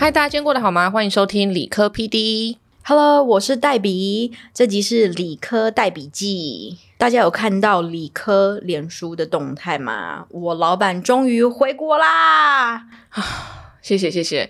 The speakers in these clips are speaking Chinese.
嗨，大家今天过得好吗？欢迎收听理科 PD。Hello，我是黛比，这集是理科黛笔记。大家有看到理科脸书的动态吗？我老板终于回国啦！啊谢谢谢谢，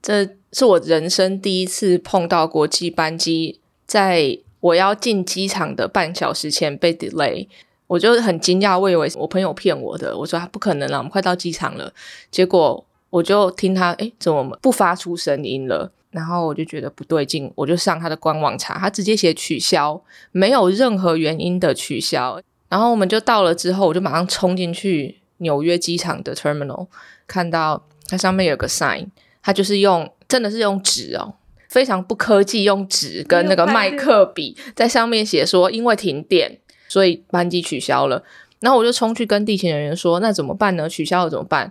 这是我人生第一次碰到国际班机，在我要进机场的半小时前被 delay，我就很惊讶，我以为我朋友骗我的，我说他不可能了，我们快到机场了，结果我就听他哎怎么不发出声音了？然后我就觉得不对劲，我就上他的官网查，他直接写取消，没有任何原因的取消。然后我们就到了之后，我就马上冲进去纽约机场的 terminal，看到它上面有个 sign，它就是用真的是用纸哦，非常不科技，用纸跟那个麦克笔在上面写说，因为停电，所以班机取消了。然后我就冲去跟地勤人员说，那怎么办呢？取消了怎么办？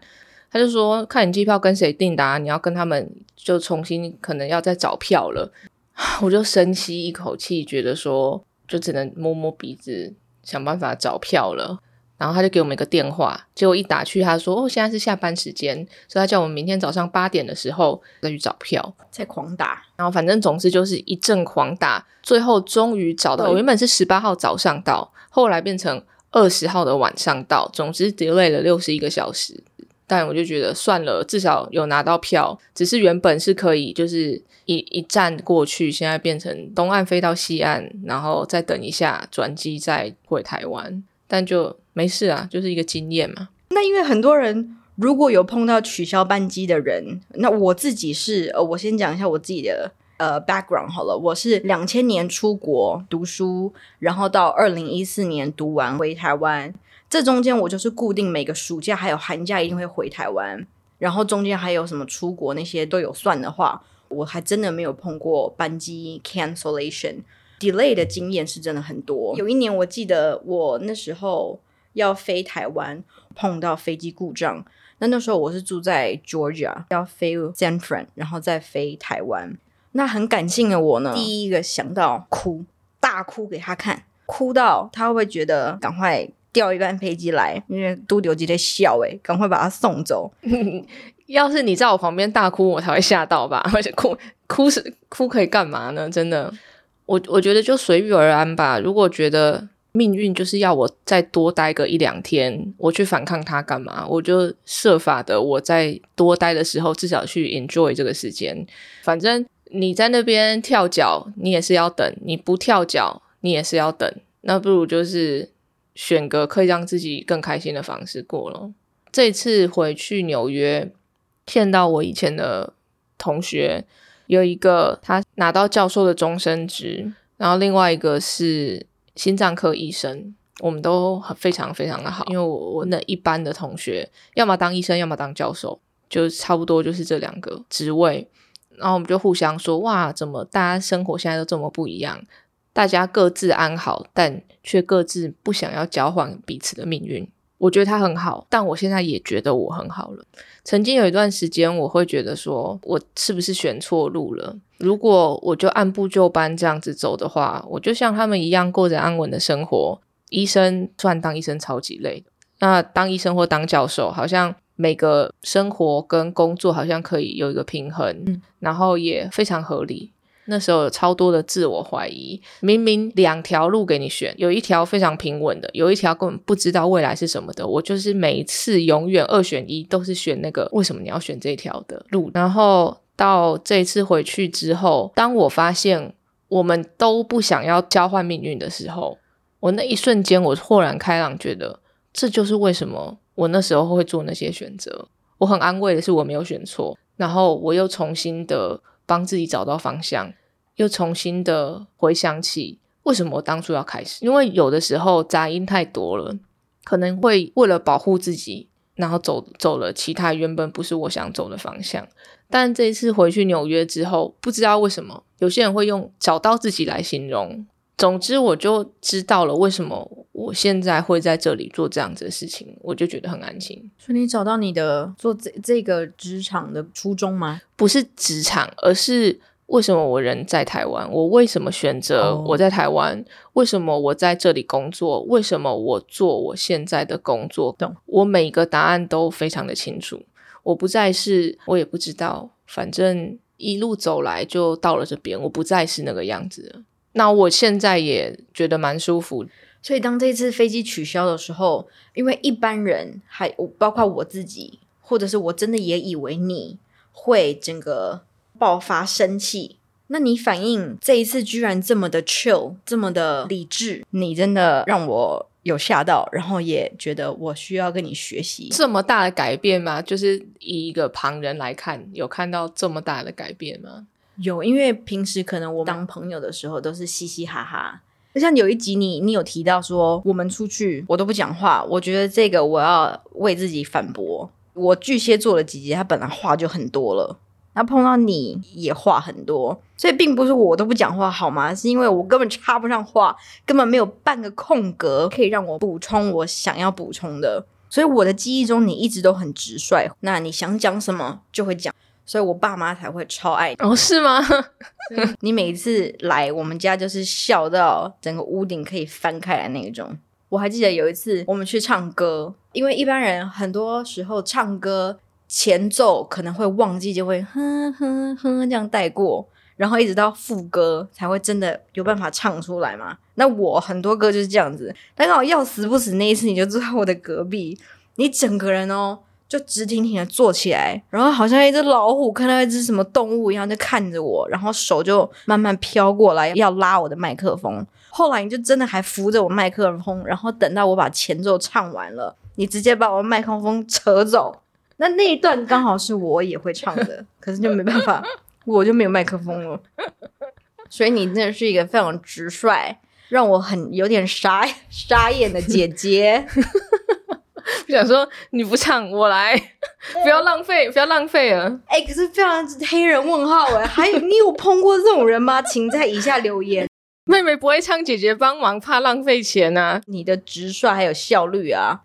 他就说，看你机票跟谁订的、啊，你要跟他们就重新可能要再找票了。我就深吸一口气，觉得说就只能摸摸鼻子想办法找票了。然后他就给我们一个电话，结果一打去，他说：“哦，现在是下班时间，所以他叫我们明天早上八点的时候再去找票。在狂打，”然后反正总之就是一阵狂打，最后终于找到。我原本是十八号早上到，后来变成二十号的晚上到，总之 delay 了六十一个小时。但我就觉得算了，至少有拿到票。只是原本是可以，就是一一站过去，现在变成东岸飞到西岸，然后再等一下转机再回台湾。但就没事啊，就是一个经验嘛。那因为很多人如果有碰到取消班机的人，那我自己是呃，我先讲一下我自己的呃 background 好了，我是两千年出国读书，然后到二零一四年读完回台湾。这中间我就是固定每个暑假还有寒假一定会回台湾，然后中间还有什么出国那些都有算的话，我还真的没有碰过班机 cancellation delay 的经验是真的很多。有一年我记得我那时候要飞台湾，碰到飞机故障，那那时候我是住在 Georgia，要飞 San Fran，然后再飞台湾。那很感性的我呢，第一个想到哭，大哭给他看，哭到他会不会觉得赶快。调一班飞机来，因为都丢机在笑哎，赶快把他送走。要是你在我旁边大哭，我才会吓到吧？而且哭哭是哭可以干嘛呢？真的，我我觉得就随遇而安吧。如果觉得命运就是要我再多待个一两天，我去反抗他干嘛？我就设法的，我在多待的时候，至少去 enjoy 这个时间。反正你在那边跳脚，你也是要等；你不跳脚，你也是要等。那不如就是。选个可以让自己更开心的方式过了。这次回去纽约，见到我以前的同学，有一个他拿到教授的终身职，然后另外一个是心脏科医生，我们都很非常非常的好。因为我我那一般的同学，要么当医生，要么当教授，就差不多就是这两个职位。然后我们就互相说：“哇，怎么大家生活现在都这么不一样？”大家各自安好，但却各自不想要交换彼此的命运。我觉得他很好，但我现在也觉得我很好了。曾经有一段时间，我会觉得说，我是不是选错路了？如果我就按部就班这样子走的话，我就像他们一样过着安稳的生活。医生虽然当医生超级累，那当医生或当教授，好像每个生活跟工作好像可以有一个平衡，嗯然后也非常合理。那时候有超多的自我怀疑，明明两条路给你选，有一条非常平稳的，有一条根本不知道未来是什么的。我就是每一次永远二选一，都是选那个为什么你要选这条的路。然后到这一次回去之后，当我发现我们都不想要交换命运的时候，我那一瞬间我豁然开朗，觉得这就是为什么我那时候会做那些选择。我很安慰的是我没有选错，然后我又重新的。帮自己找到方向，又重新的回想起为什么我当初要开始。因为有的时候杂音太多了，可能会为了保护自己，然后走走了其他原本不是我想走的方向。但这一次回去纽约之后，不知道为什么，有些人会用找到自己来形容。总之，我就知道了为什么我现在会在这里做这样子的事情，我就觉得很安心。所以你找到你的做这这个职场的初衷吗？不是职场，而是为什么我人在台湾？我为什么选择哦我在台湾？为什么我在这里工作？为什么我做我现在的工作？懂？我每一个答案都非常的清楚。我不再是，我也不知道，反正一路走来就到了这边，我不再是那个样子了。那我现在也觉得蛮舒服。所以当这次飞机取消的时候，因为一般人还包括我自己，或者是我真的也以为你会整个爆发生气。那你反应这一次居然这么的 chill，这么的理智，你真的让我有吓到，然后也觉得我需要跟你学习。这么大的改变吗？就是以一个旁人来看，有看到这么大的改变吗？有，因为平时可能我当朋友的时候都是嘻嘻哈哈，就像有一集你你有提到说我们出去我都不讲话，我觉得这个我要为自己反驳。我巨蟹座的姐姐她本来话就很多了。那碰到你也话很多，所以并不是我都不讲话好吗？是因为我根本插不上话，根本没有半个空格可以让我补充我想要补充的。所以我的记忆中你一直都很直率，那你想讲什么就会讲，所以我爸妈才会超爱你。哦，是吗？你每一次来我们家就是笑到整个屋顶可以翻开来那种。我还记得有一次我们去唱歌，因为一般人很多时候唱歌。前奏可能会忘记，就会哼哼哼这样带过，然后一直到副歌才会真的有办法唱出来嘛。那我很多歌就是这样子，但刚好要死不死那一次，你就坐在我的隔壁，你整个人哦就直挺挺的坐起来，然后好像一只老虎看到一只什么动物一样，就看着我，然后手就慢慢飘过来要拉我的麦克风。后来你就真的还扶着我麦克风，然后等到我把前奏唱完了，你直接把我麦克风扯走。那那一段刚好是我也会唱的，可是就没办法，我就没有麦克风了。所以你真的是一个非常直率，让我很有点傻傻眼的姐姐。我想说你不唱我来，不要浪费，不要浪费了。哎，可是非常黑人问号哎，还有你有碰过这种人吗？请在以下留言。妹妹不会唱，姐姐帮忙，怕浪费钱啊。你的直率还有效率啊。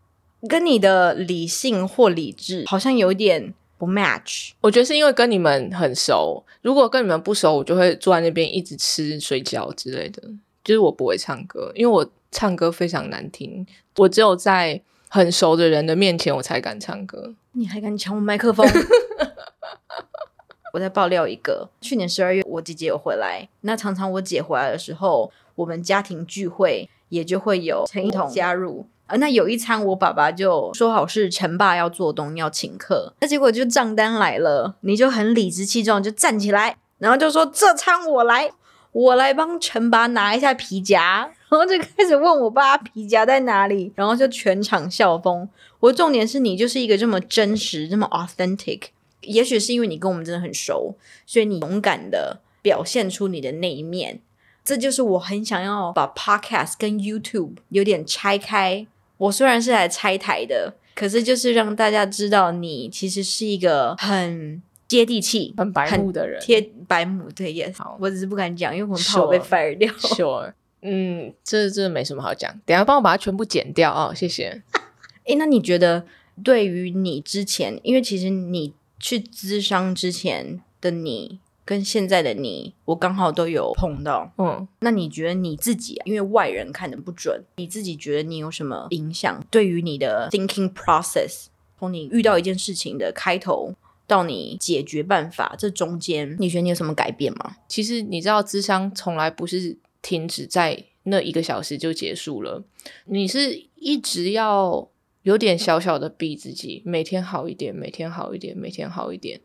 跟你的理性或理智好像有点不 match。我觉得是因为跟你们很熟，如果跟你们不熟，我就会坐在那边一直吃水饺之类的。就是我不会唱歌，因为我唱歌非常难听。我只有在很熟的人的面前，我才敢唱歌。你还敢抢我麦克风？我在爆料一个，去年十二月我姐姐有回来，那常常我姐回来的时候，我们家庭聚会也就会有陈一彤加入。啊，那有一餐我爸爸就说好是陈爸要做东要请客，那结果就账单来了，你就很理直气壮就站起来，然后就说这餐我来，我来帮陈爸拿一下皮夹，然后就开始问我爸皮夹在哪里，然后就全场笑疯。我重点是你就是一个这么真实、这么 authentic，也许是因为你跟我们真的很熟，所以你勇敢的表现出你的那一面，这就是我很想要把 podcast 跟 YouTube 有点拆开。我虽然是来拆台的，可是就是让大家知道你其实是一个很接地气、很白目的人。贴白目对，yes。好，我只是不敢讲，因为我怕我被 fire 掉。Sure，嗯，这这没什么好讲。等下帮我把它全部剪掉啊，谢谢。哎，那你觉得对于你之前，因为其实你去咨商之前的你。跟现在的你，我刚好都有碰到。嗯，那你觉得你自己，因为外人看的不准，你自己觉得你有什么影响？对于你的 thinking process，从你遇到一件事情的开头到你解决办法，这中间你觉得你有什么改变吗？其实你知道，智商从来不是停止在那一个小时就结束了，你是一直要有点小小的逼自己，每天好一点，每天好一点，每天好一点。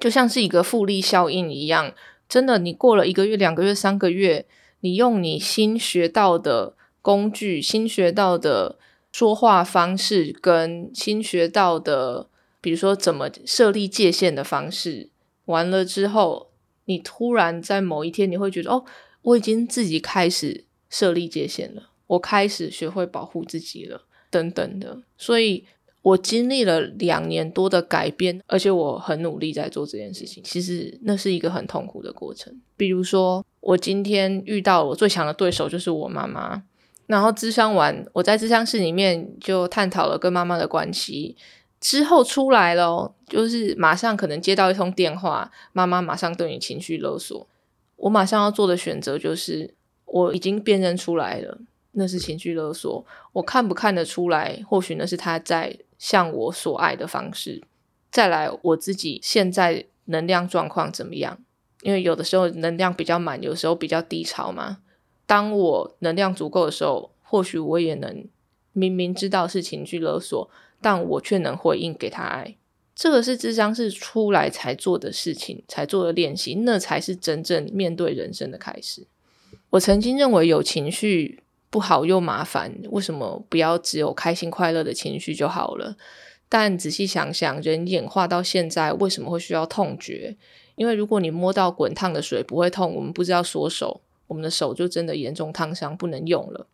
就像是一个复利效应一样，真的，你过了一个月、两个月、三个月，你用你新学到的工具、新学到的说话方式，跟新学到的，比如说怎么设立界限的方式，完了之后，你突然在某一天，你会觉得，哦，我已经自己开始设立界限了，我开始学会保护自己了，等等的，所以。我经历了两年多的改变，而且我很努力在做这件事情。其实那是一个很痛苦的过程。比如说，我今天遇到我最强的对手就是我妈妈，然后咨商完，我在咨商室里面就探讨了跟妈妈的关系。之后出来了，就是马上可能接到一通电话，妈妈马上对你情绪勒索。我马上要做的选择就是，我已经辨认出来了，那是情绪勒索。我看不看得出来？或许那是他在。向我所爱的方式，再来我自己现在能量状况怎么样？因为有的时候能量比较满，有时候比较低潮嘛。当我能量足够的时候，或许我也能明明知道是情绪勒索，但我却能回应给他爱。这个是智商是出来才做的事情，才做的练习，那才是真正面对人生的开始。我曾经认为有情绪不好又麻烦，为什么不要只有开心快乐的情绪就好了？但仔细想想，人演化到现在，为什么会需要痛觉？因为如果你摸到滚烫的水不会痛，我们不知道缩手，我们的手就真的严重烫伤，不能用了。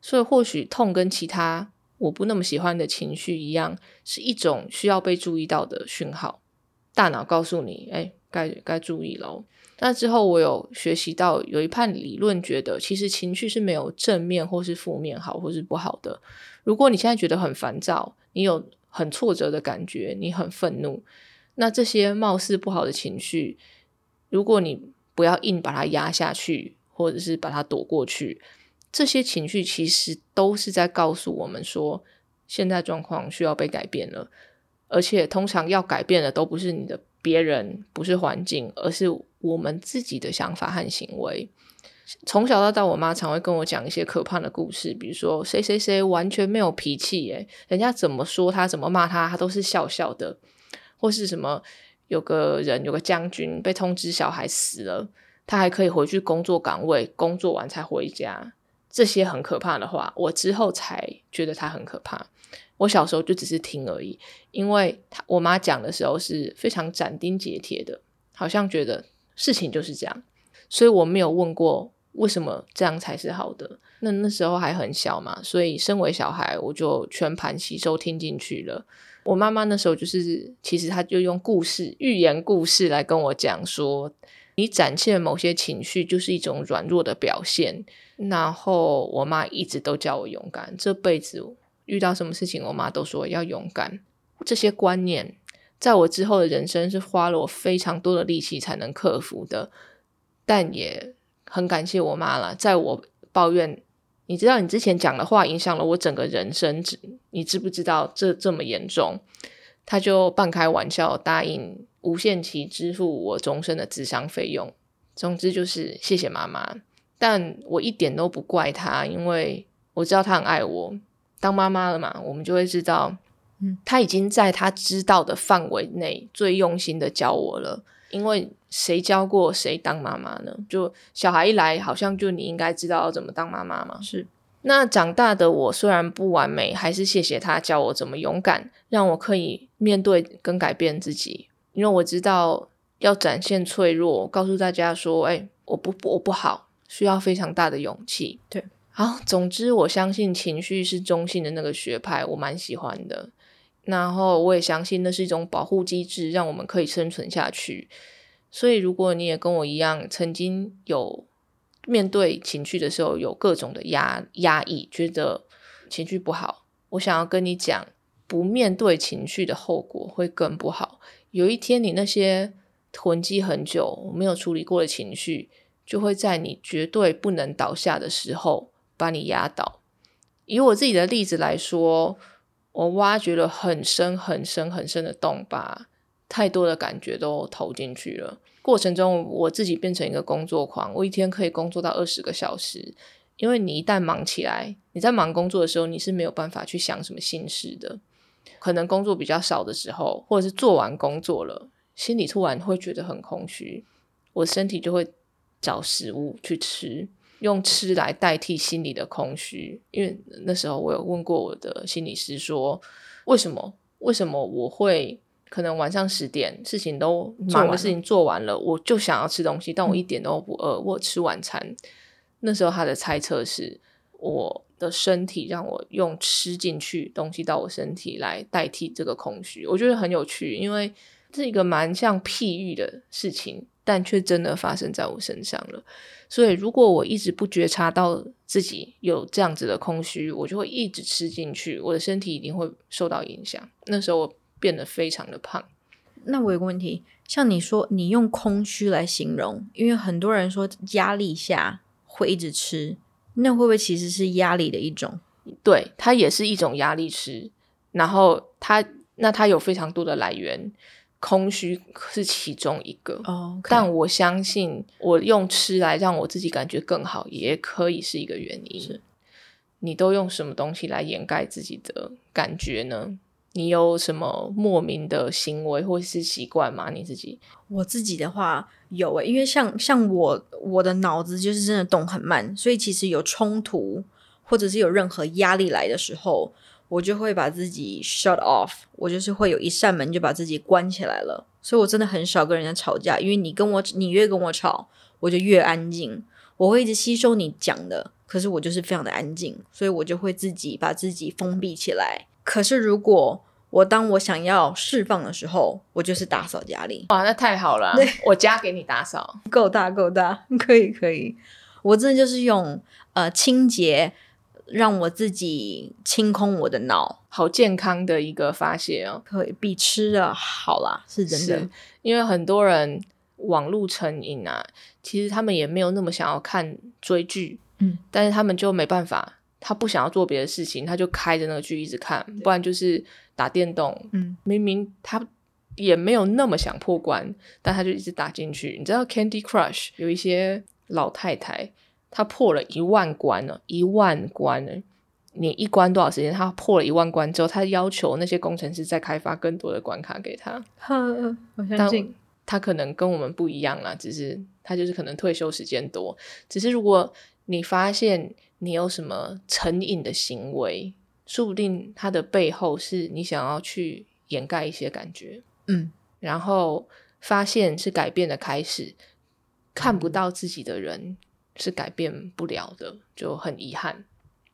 所以或许痛跟其他我不那么喜欢的情绪一样，是一种需要被注意到的讯号。大脑告诉你，哎，该该注意喽。那之后我有学习到有一派理论，觉得其实情绪是没有正面或是负面好或是不好的。如果你现在觉得很烦躁，你有很挫折的感觉，你很愤怒，那这些貌似不好的情绪，如果你不要硬把它压下去，或者是把它躲过去，这些情绪其实都是在告诉我们说，现在状况需要被改变了。而且通常要改变的都不是你的别人，不是环境，而是我们自己的想法和行为。从小到大，我妈常会跟我讲一些可怕的故事，比如说谁谁谁完全没有脾气，诶，人家怎么说他，怎么骂他，他都是笑笑的；或是什么有个人有个将军被通知小孩死了，他还可以回去工作岗位，工作完才回家。这些很可怕的话，我之后才觉得他很可怕。我小时候就只是听而已，因为他我妈讲的时候是非常斩钉截铁的，好像觉得事情就是这样，所以我没有问过为什么这样才是好的。那那时候还很小嘛，所以身为小孩，我就全盘吸收听进去了。我妈妈那时候就是，其实她就用故事、寓言故事来跟我讲说，你展现某些情绪就是一种软弱的表现。然后我妈一直都叫我勇敢，这辈子。遇到什么事情，我妈都说要勇敢。这些观念，在我之后的人生是花了我非常多的力气才能克服的。但也很感谢我妈了，在我抱怨，你知道你之前讲的话影响了我整个人生，你知不知道这这么严重？他就半开玩笑答应无限期支付我终身的智商费用。总之就是谢谢妈妈，但我一点都不怪他，因为我知道他很爱我。当妈妈了嘛，我们就会知道，嗯，他已经在他知道的范围内最用心的教我了。因为谁教过谁当妈妈呢？就小孩一来，好像就你应该知道要怎么当妈妈嘛。是。那长大的我虽然不完美，还是谢谢他教我怎么勇敢，让我可以面对跟改变自己。因为我知道要展现脆弱，告诉大家说，哎，我不我不好，需要非常大的勇气。对。好，总之我相信情绪是中性的那个学派，我蛮喜欢的。然后我也相信那是一种保护机制，让我们可以生存下去。所以如果你也跟我一样，曾经有面对情绪的时候有各种的压压抑，觉得情绪不好，我想要跟你讲，不面对情绪的后果会更不好。有一天你那些囤积很久没有处理过的情绪，就会在你绝对不能倒下的时候。把你压倒。以我自己的例子来说，我挖掘了很深、很深、很深的洞，把太多的感觉都投进去了。过程中，我自己变成一个工作狂，我一天可以工作到二十个小时。因为你一旦忙起来，你在忙工作的时候，你是没有办法去想什么心事的。可能工作比较少的时候，或者是做完工作了，心里突然会觉得很空虚，我身体就会找食物去吃。用吃来代替心里的空虚，因为那时候我有问过我的心理师说，为什么为什么我会可能晚上十点事情都忙的事情做完了，我就想要吃东西，但我一点都不饿，我吃晚餐。那时候他的猜测是我的身体让我用吃进去东西到我身体来代替这个空虚，我觉得很有趣，因为是一个蛮像譬喻的事情。但却真的发生在我身上了，所以如果我一直不觉察到自己有这样子的空虚，我就会一直吃进去，我的身体一定会受到影响。那时候我变得非常的胖。那我有个问题，像你说你用空虚来形容，因为很多人说压力下会一直吃，那会不会其实是压力的一种？对，它也是一种压力吃，然后它那它有非常多的来源，空虚是其中一个。哦，但我相信，我用吃来让我自己感觉更好，也可以是一个原因。是你都用什么东西来掩盖自己的感觉呢？你有什么莫名的行为或是习惯吗？你自己？我自己的话有诶、因为像像我我的脑子就是真的动很慢，所以其实有冲突或者是有任何压力来的时候，我就会把自己 shut off，我就是会有一扇门就把自己关起来了。所以我真的很少跟人家吵架，因为你跟我你越跟我吵，我就越安静，我会一直吸收你讲的，可是我就是非常的安静，所以我就会自己把自己封闭起来。可是如果我当我想要释放的时候，我就是打扫家里。哇，那太好了！我家给你打扫，够大够大，可以可以。我真的就是用呃清洁让我自己清空我的脑，好健康的一个发泄哦。可以比吃的好啦，是真的是。因为很多人网络成瘾啊，其实他们也没有那么想要看追剧，嗯，但是他们就没办法，他不想要做别的事情，他就开着那个剧一直看，不然就是打电动，嗯，明明他也没有那么想破关，但他就一直打进去。你知道 Candy Crush 有一些老太太，她破了一万关了，一万关了。你一关多少时间？他破了一万关之后，他要求那些工程师再开发更多的关卡给她。呵，我相信。他可能跟我们不一样啦，只是他就是可能退休时间多。只是如果你发现你有什么成瘾的行为，说不定它的背后是你想要去掩盖一些感觉，嗯，然后发现是改变的开始。看不到自己的人是改变不了的，就很遗憾。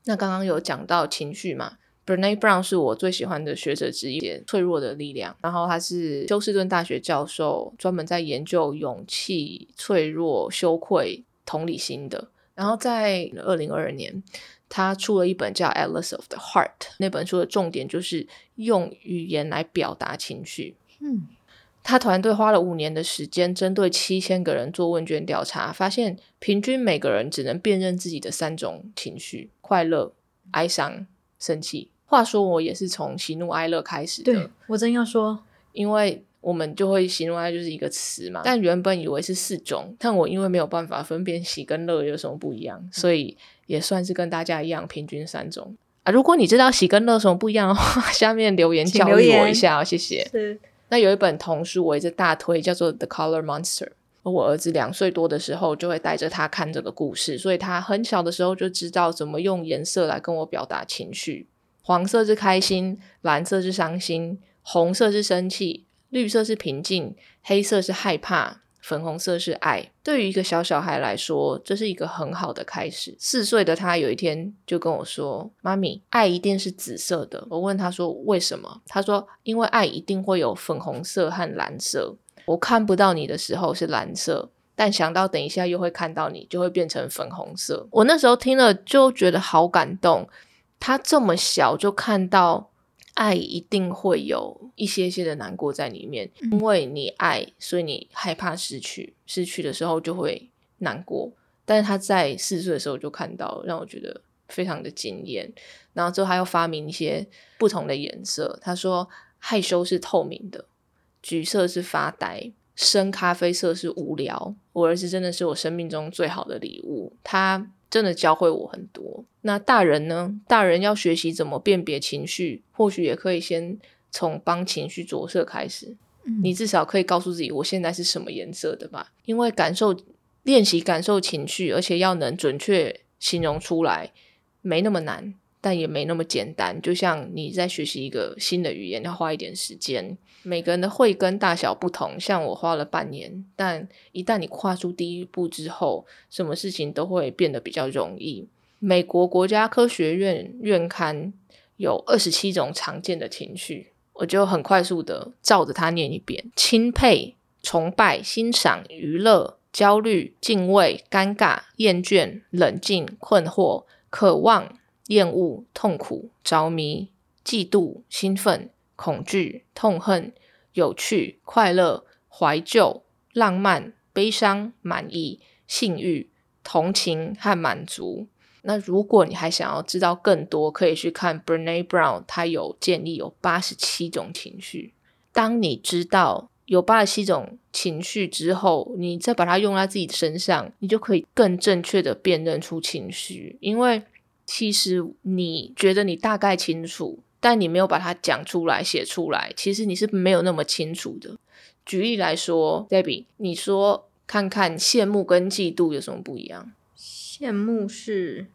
那刚刚有讲到情绪嘛？Brene Brown 是我最喜欢的学者之一，脆弱的力量。然后他是休斯顿大学教授，专门在研究勇气、脆弱、羞愧、同理心的。然后在二零二二年，他出了一本叫《Atlas of the Heart》，那本书的重点就是用语言来表达情绪。嗯，他团队花了五年的时间，针对七千个人做问卷调查，发现平均每个人只能辨认自己的三种情绪：快乐、哀伤、生气。话说，我也是从喜怒哀乐开始的。对我真要说，因为我们就会喜怒哀就是一个词嘛，但原本以为是四种，但我因为没有办法分辨喜跟乐有什么不一样，所以也算是跟大家一样，平均三种啊。如果你知道喜跟乐什么不一样的话，下面留言教育我一下哦，谢谢。是那有一本童书我一直大推，叫做《The Color Monster》。我儿子两岁多的时候，就会带着他看这个故事，所以他很小的时候就知道怎么用颜色来跟我表达情绪。黄色是开心，蓝色是伤心，红色是生气，绿色是平静，黑色是害怕，粉红色是爱。对于一个小小孩来说，这是一个很好的开始。四岁的他有一天就跟我说：“妈咪，爱一定是紫色的。”我问他说：“为什么？”他说：“因为爱一定会有粉红色和蓝色。我看不到你的时候是蓝色。”但想到等一下又会看到你，就会变成粉红色。我那时候听了就觉得好感动。他这么小就看到爱一定会有一些些的难过在里面，因为你爱，所以你害怕失去，失去的时候就会难过。但是他在四岁的时候就看到，让我觉得非常的惊艳。然后之后他又发明一些不同的颜色，他说害羞是透明的，橘色是发呆，深咖啡色是无聊。我儿子真的是我生命中最好的礼物，他。真的教会我很多。那大人呢？大人要学习怎么辨别情绪，或许也可以先从帮情绪着色开始。嗯你至少可以告诉自己，我现在是什么颜色的吧？因为感受练习感受情绪，而且要能准确形容出来，没那么难，但也没那么简单。就像你在学习一个新的语言，要花一点时间。每个人的慧根大小不同，像我花了半年，但一旦你跨出第一步之后，什么事情都会变得比较容易。美国国家科学院院刊有二十七种常见的情绪，我就很快速的照着它念一遍：钦佩、崇拜、欣赏、娱乐、焦虑、敬畏、尴尬、厌倦、冷静、困惑、渴望、厌恶、痛苦、着迷、嫉妒、兴奋。恐惧、痛恨、有趣、快乐、怀旧、浪漫、悲伤、满意、性欲、同情和满足。那如果你还想要知道更多，可以去看 Brene Brown，他有建议有八十七种情绪。当你知道有八十七种情绪之后，你再把它用在自己身上，你就可以更正确的辨认出情绪。因为其实你觉得你大概清楚，但你没有把它讲出来、写出来，其实你是没有那么清楚的。举例来说，Debbie，你说看看羡慕跟嫉妒有什么不一样？羡慕是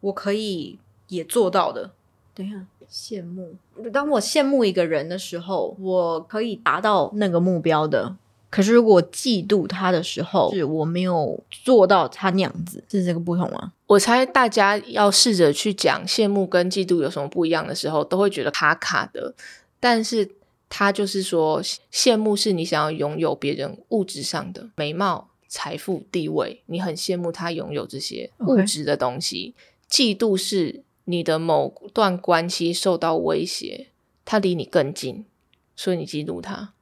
我可以也做到的。等一下，羡慕，当我羡慕一个人的时候，我可以达到那个目标的。可是如果嫉妒他的时候，是我没有做到他那样子，是这个不同吗？我猜大家要试着去讲羡慕跟嫉妒有什么不一样的时候，都会觉得卡卡的。但是他就是说，羡慕是你想要拥有别人物质上的美貌、财富、地位，你很羡慕他拥有这些物质的东西。嫉妒是你的某段关系受到威胁，他离你更近，所以你嫉妒他。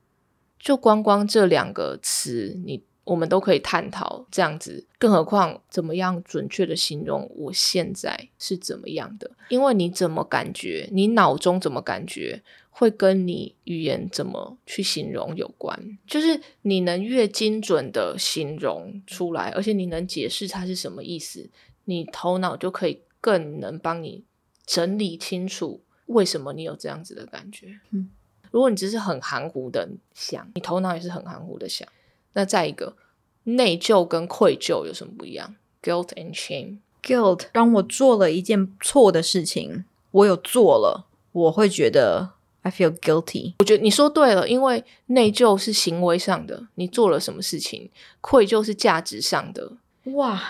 就光光这两个词，你我们都可以探讨这样子，更何况怎么样准确的形容我现在是怎么样的？因为你怎么感觉，你脑中怎么感觉，会跟你语言怎么去形容有关。就是你能越精准的形容出来，而且你能解释它是什么意思，你头脑就可以更能帮你整理清楚为什么你有这样子的感觉。嗯。如果你只是很含糊的想，你头脑也是很含糊的想。那再一个，内疚跟愧疚有什么不一样？Guilt and shame。Guilt，当我做了一件错的事情，我有做了，我会觉得 I feel guilty。我觉得你说对了，因为内疚是行为上的，你做了什么事情；愧疚是价值上的。哇，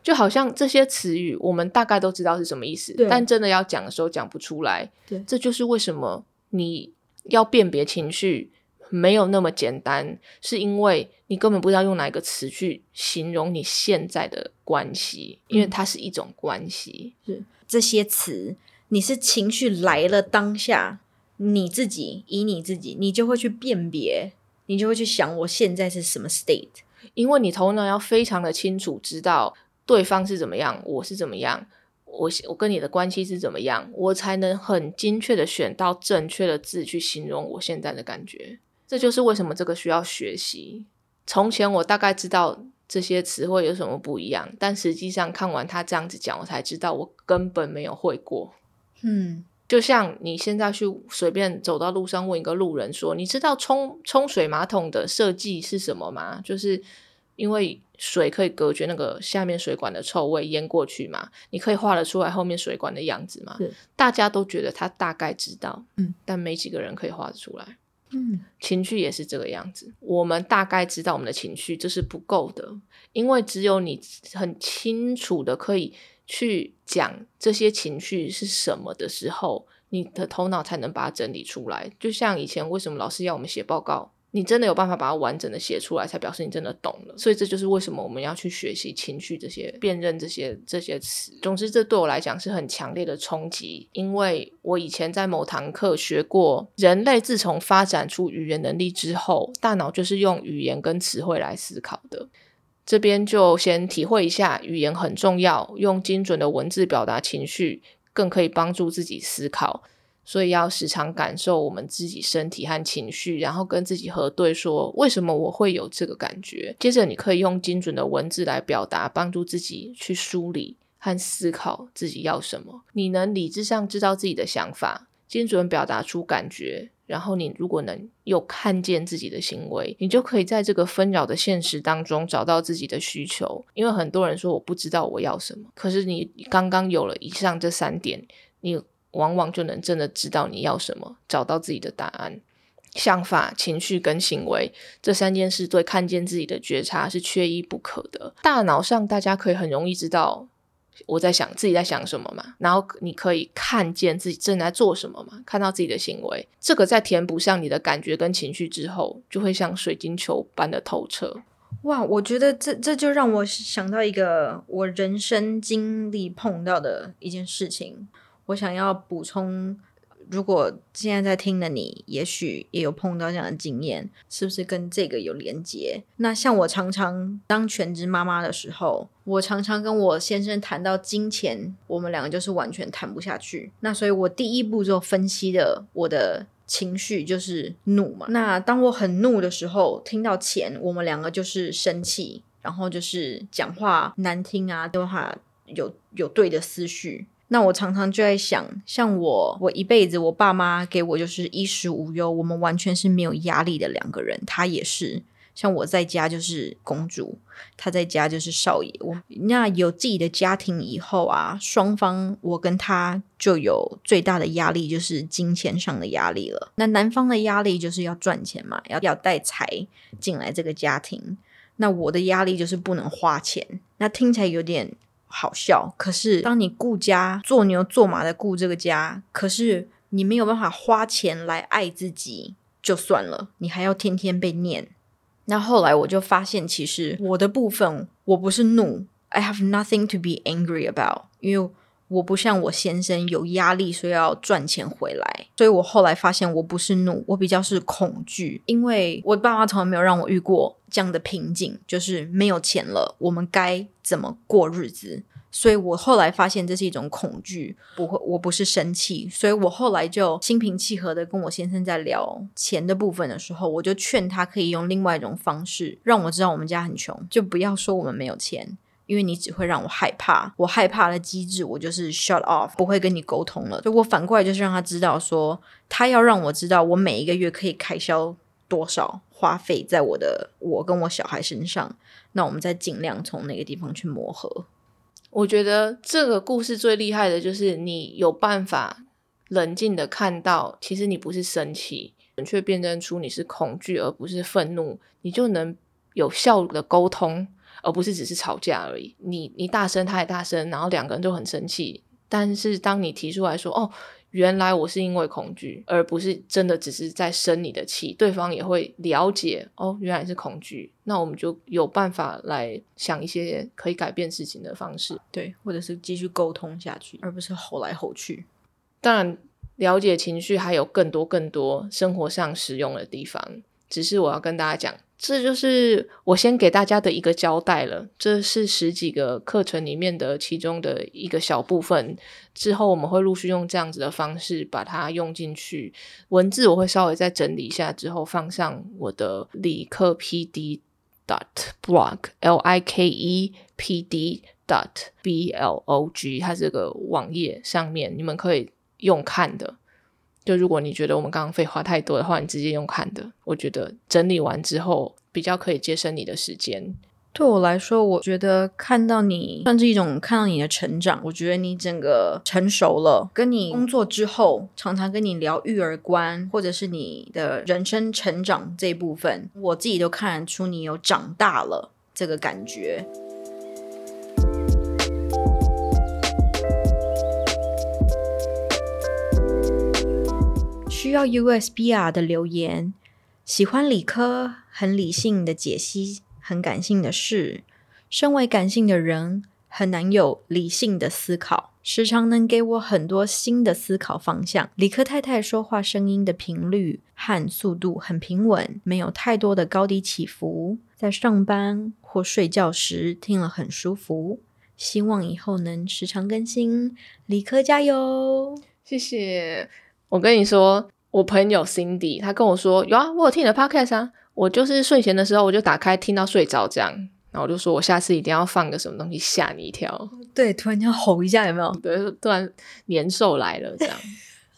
就好像这些词语，我们大概都知道是什么意思，但真的要讲的时候讲不出来。对，这就是为什么你。要辨别情绪没有那么简单，是因为你根本不知道用哪一个词去形容你现在的关系，因为它是一种关系。是这些词，你是情绪来了当下，你自己以你自己，你就会去辨别，你就会去想我现在是什么 state，因为你头脑要非常的清楚，知道对方是怎么样，我是怎么样。我我跟你的关系是怎么样，我才能很精确的选到正确的字去形容我现在的感觉。这就是为什么这个需要学习。从前我大概知道这些词汇有什么不一样，但实际上看完他这样子讲，我才知道我根本没有会过。嗯，就像你现在去随便走到路上问一个路人说：“你知道冲冲水马桶的设计是什么吗？”就是因为。水可以隔绝那个下面水管的臭味淹过去嘛？你可以画得出来后面水管的样子嘛？大家都觉得他大概知道，嗯，但没几个人可以画得出来。嗯，情绪也是这个样子。我们大概知道我们的情绪，这是不够的，因为只有你很清楚的可以去讲这些情绪是什么的时候，你的头脑才能把它整理出来。就像以前为什么老师要我们写报告？你真的有办法把它完整的写出来，才表示你真的懂了。所以这就是为什么我们要去学习情绪这些、辨认这些这些词。总之，这对我来讲是很强烈的冲击，因为我以前在某堂课学过，人类自从发展出语言能力之后，大脑就是用语言跟词汇来思考的。这边就先体会一下，语言很重要，用精准的文字表达情绪，更可以帮助自己思考。所以要时常感受我们自己身体和情绪，然后跟自己核对，说为什么我会有这个感觉。接着你可以用精准的文字来表达，帮助自己去梳理和思考自己要什么。你能理智上知道自己的想法，精准表达出感觉，然后你如果能又看见自己的行为，你就可以在这个纷扰的现实当中找到自己的需求。因为很多人说我不知道我要什么，可是你刚刚有了以上这三点，你。往往就能真的知道你要什么，找到自己的答案。想法、情绪跟行为这三件事，对看见自己的觉察是缺一不可的。大脑上，大家可以很容易知道我在想自己在想什么嘛，然后你可以看见自己正在做什么嘛，看到自己的行为。这个在填补上你的感觉跟情绪之后，就会像水晶球般的透彻。哇，我觉得这这就让我想到一个我人生经历碰到的一件事情。我想要补充如果现在在听的你，也许也有碰到这样的经验，是不是跟这个有连接？那像我常常当全职妈妈的时候，我常常跟我先生谈到金钱，我们两个就是完全谈不下去。那所以我第一步就分析的我的情绪就是怒嘛。那当我很怒的时候，听到钱，我们两个就是生气，然后就是讲话难听啊，对话有有对的思绪。那我常常就在想，像我，我一辈子，我爸妈给我就是衣食无忧，我们完全是没有压力的两个人。他也是，像我在家就是公主，他在家就是少爷。我那有自己的家庭以后啊，双方我跟他就有最大的压力，就是金钱上的压力了。那男方的压力就是要赚钱嘛，要要带财进来这个家庭。那我的压力就是不能花钱。那听起来有点。好笑，可是当你顾家做牛做马的顾这个家，可是你没有办法花钱来爱自己，就算了，你还要天天被念。那后来我就发现，其实我的部分我不是怒，I have nothing to be angry about，因为我不像我先生有压力，说要赚钱回来。所以我后来发现，我不是怒，我比较是恐惧，因为我爸妈从来没有让我遇过这样的瓶颈，就是没有钱了，我们该怎么过日子？所以我后来发现这是一种恐惧，不会，我不是生气，所以我后来就心平气和的跟我先生在聊钱的部分的时候，我就劝他可以用另外一种方式让我知道我们家很穷，就不要说我们没有钱。因为你只会让我害怕，我害怕的机制，我就是 shut off，不会跟你沟通了。所以我反过来就是让他知道，说他要让我知道，我每一个月可以开销多少花费在我的我跟我小孩身上。那我们再尽量从那个地方去磨合。我觉得这个故事最厉害的就是你有办法冷静的看到，其实你不是生气，准确辨认出你是恐惧而不是愤怒，你就能有效的沟通。而不是只是吵架而已。你你大声，他也大声，然后两个人都很生气。但是当你提出来说：“哦，原来我是因为恐惧，而不是真的只是在生你的气。”对方也会了解：“哦，原来是恐惧。”那我们就有办法来想一些可以改变事情的方式，对，或者是继续沟通下去，而不是吼来吼去。当然，了解情绪还有更多更多生活上实用的地方。只是我要跟大家讲。这就是我先给大家的一个交代了。这是十几个课程里面的其中的一个小部分。之后我们会陆续用这样子的方式把它用进去。文字我会稍微再整理一下，之后放上我的理科 PD dot blog l i k e p d dot b l o g，它这个网页上面你们可以用看的。就如果你觉得我们刚刚废话太多的话，你直接用看的。我觉得整理完之后比较可以节省你的时间。对我来说，我觉得看到你算是一种看到你的成长。我觉得你整个成熟了。跟你工作之后，常常跟你聊育儿观，或者是你的人生成长这一部分，我自己都看得出你有长大了这个感觉。需要 USBR 的留言，喜欢理科，很理性的解析，很感性的事。身为感性的人，很难有理性的思考，时常能给我很多新的思考方向。理科太太说话声音的频率和速度很平稳，没有太多的高低起伏，在上班或睡觉时听了很舒服。希望以后能时常更新。理科加油！谢谢。我跟你说。我朋友 Cindy，他跟我说有啊，我有听你的 podcast 啊，我就是睡前的时候我就打开听到睡着这样，然后我就说我下次一定要放个什么东西吓你一跳，对，突然间吼一下有没有？对，突然年兽来了这样，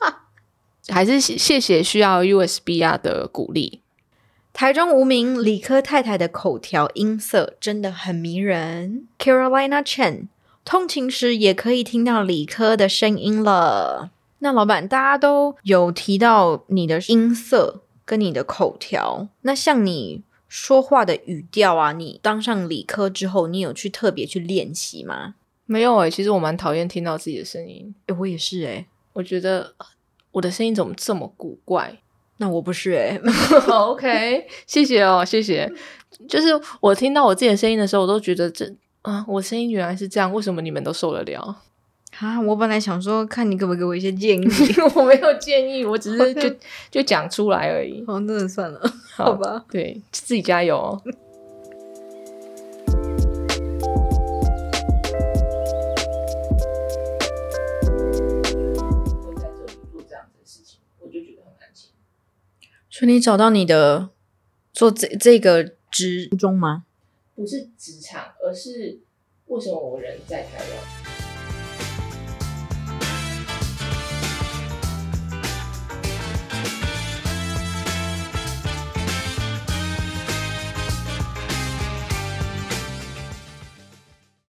还是谢谢需要 USB r 的鼓励。台中无名理科太太的口条音色真的很迷人，Carolina Chen，通勤时也可以听到理科的声音了。那老板，大家都有提到你的音色跟你的口条。那像你说话的语调啊，你当上理科之后，你有去特别去练习吗？没有诶，其实我蛮讨厌听到自己的声音。诶，我也是诶，我觉得我的声音怎么这么古怪？那我不是诶。OK，谢谢哦，谢谢。就是我听到我自己的声音的时候，我都觉得这啊，我声音原来是这样，为什么你们都受得了？啊，我本来想说，看你可不可以给我一些建议。我没有建议，我只是就就讲出来而已。哦，那算了，好吧。对，自己加油哦。我在这里做这样的事情，我就觉得很安心。所以你找到你的做这这个职中吗？不是职场，而是为什么我人在台湾？